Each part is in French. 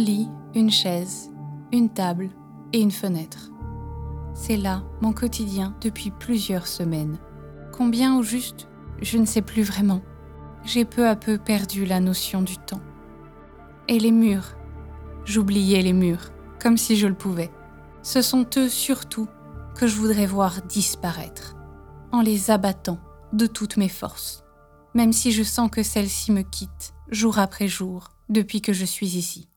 lit, une chaise, une table et une fenêtre. C'est là mon quotidien depuis plusieurs semaines. Combien au juste, je ne sais plus vraiment. J'ai peu à peu perdu la notion du temps. Et les murs, j'oubliais les murs, comme si je le pouvais. Ce sont eux surtout que je voudrais voir disparaître, en les abattant de toutes mes forces, même si je sens que celles-ci me quittent jour après jour depuis que je suis ici.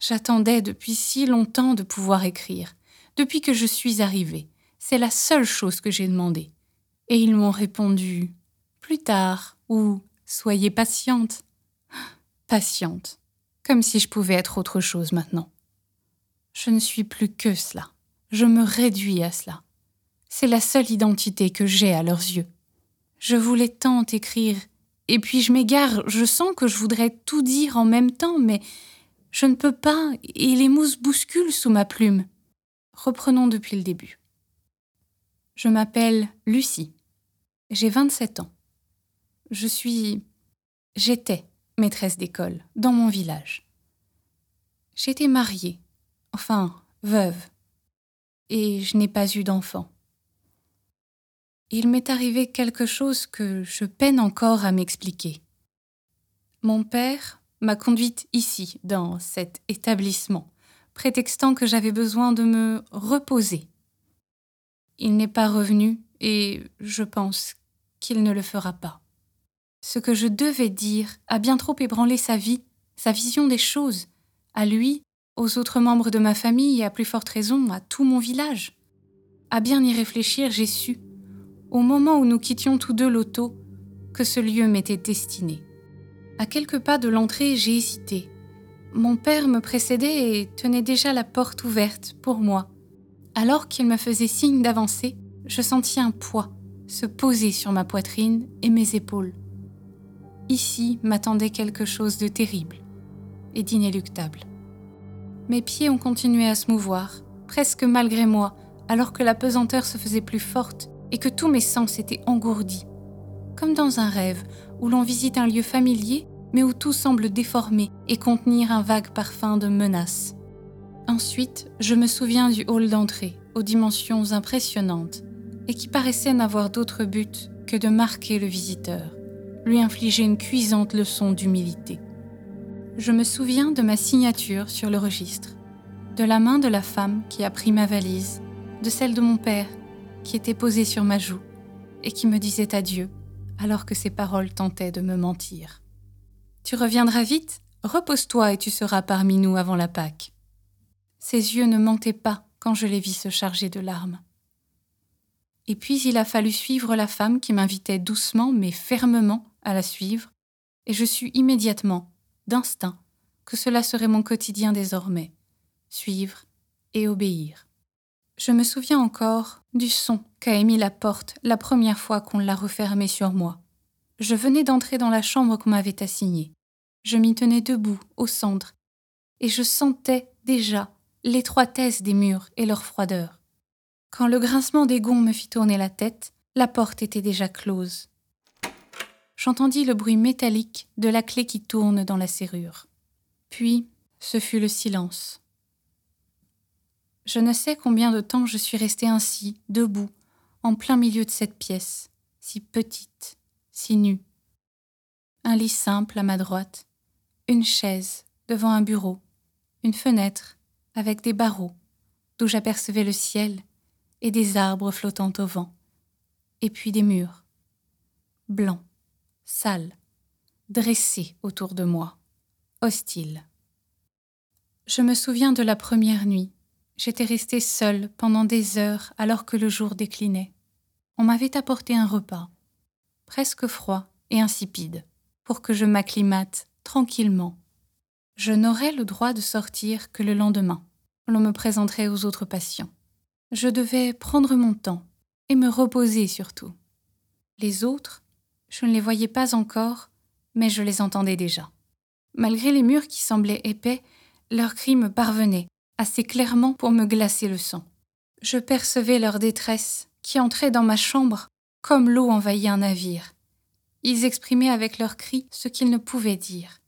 J'attendais depuis si longtemps de pouvoir écrire, depuis que je suis arrivée. C'est la seule chose que j'ai demandé. Et ils m'ont répondu plus tard ou soyez patiente. Patiente, comme si je pouvais être autre chose maintenant. Je ne suis plus que cela. Je me réduis à cela. C'est la seule identité que j'ai à leurs yeux. Je voulais tant écrire, et puis je m'égare, je sens que je voudrais tout dire en même temps, mais je ne peux pas, et les mousses bousculent sous ma plume. Reprenons depuis le début. Je m'appelle Lucie. J'ai 27 ans. Je suis. J'étais maîtresse d'école dans mon village. J'étais mariée, enfin veuve, et je n'ai pas eu d'enfant. Il m'est arrivé quelque chose que je peine encore à m'expliquer. Mon père m'a conduite ici, dans cet établissement, prétextant que j'avais besoin de me reposer. Il n'est pas revenu et je pense qu'il ne le fera pas. Ce que je devais dire a bien trop ébranlé sa vie, sa vision des choses, à lui, aux autres membres de ma famille et à plus forte raison à tout mon village. À bien y réfléchir, j'ai su, au moment où nous quittions tous deux l'auto, que ce lieu m'était destiné. À quelques pas de l'entrée, j'ai hésité. Mon père me précédait et tenait déjà la porte ouverte pour moi. Alors qu'il me faisait signe d'avancer, je sentis un poids se poser sur ma poitrine et mes épaules. Ici m'attendait quelque chose de terrible et d'inéluctable. Mes pieds ont continué à se mouvoir, presque malgré moi, alors que la pesanteur se faisait plus forte et que tous mes sens étaient engourdis. Comme dans un rêve où l'on visite un lieu familier, mais où tout semble déformé et contenir un vague parfum de menace. Ensuite, je me souviens du hall d'entrée, aux dimensions impressionnantes, et qui paraissait n'avoir d'autre but que de marquer le visiteur, lui infliger une cuisante leçon d'humilité. Je me souviens de ma signature sur le registre, de la main de la femme qui a pris ma valise, de celle de mon père qui était posée sur ma joue et qui me disait adieu alors que ses paroles tentaient de me mentir. Tu reviendras vite, repose-toi et tu seras parmi nous avant la Pâque. Ses yeux ne mentaient pas quand je les vis se charger de larmes. Et puis il a fallu suivre la femme qui m'invitait doucement mais fermement à la suivre, et je sus immédiatement, d'instinct, que cela serait mon quotidien désormais, suivre et obéir. Je me souviens encore du son qu'a émis la porte la première fois qu'on l'a refermée sur moi. Je venais d'entrer dans la chambre qu'on m'avait assignée. Je m'y tenais debout, au centre, et je sentais déjà l'étroitesse des murs et leur froideur. Quand le grincement des gonds me fit tourner la tête, la porte était déjà close. J'entendis le bruit métallique de la clé qui tourne dans la serrure. Puis, ce fut le silence. Je ne sais combien de temps je suis restée ainsi, debout, en plein milieu de cette pièce, si petite, si nue. Un lit simple à ma droite, une chaise devant un bureau, une fenêtre avec des barreaux, d'où j'apercevais le ciel et des arbres flottant au vent, et puis des murs, blancs, sales, dressés autour de moi, hostiles. Je me souviens de la première nuit. J'étais restée seule pendant des heures alors que le jour déclinait. On m'avait apporté un repas, presque froid et insipide, pour que je m'acclimate tranquillement. Je n'aurais le droit de sortir que le lendemain. L'on me présenterait aux autres patients. Je devais prendre mon temps et me reposer surtout. Les autres, je ne les voyais pas encore, mais je les entendais déjà. Malgré les murs qui semblaient épais, leurs cris me parvenaient assez clairement pour me glacer le sang. Je percevais leur détresse qui entrait dans ma chambre comme l'eau envahit un navire. Ils exprimaient avec leurs cris ce qu'ils ne pouvaient dire.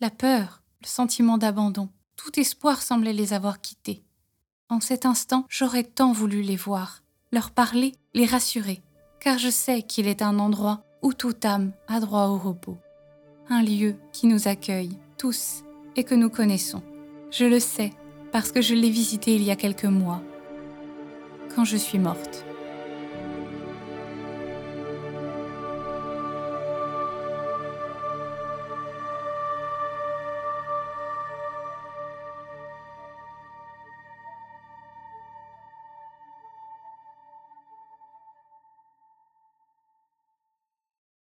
La peur, le sentiment d'abandon, tout espoir semblait les avoir quittés. En cet instant, j'aurais tant voulu les voir, leur parler, les rassurer, car je sais qu'il est un endroit où toute âme a droit au repos. Un lieu qui nous accueille, tous, et que nous connaissons. Je le sais, parce que je l'ai visité il y a quelques mois, quand je suis morte.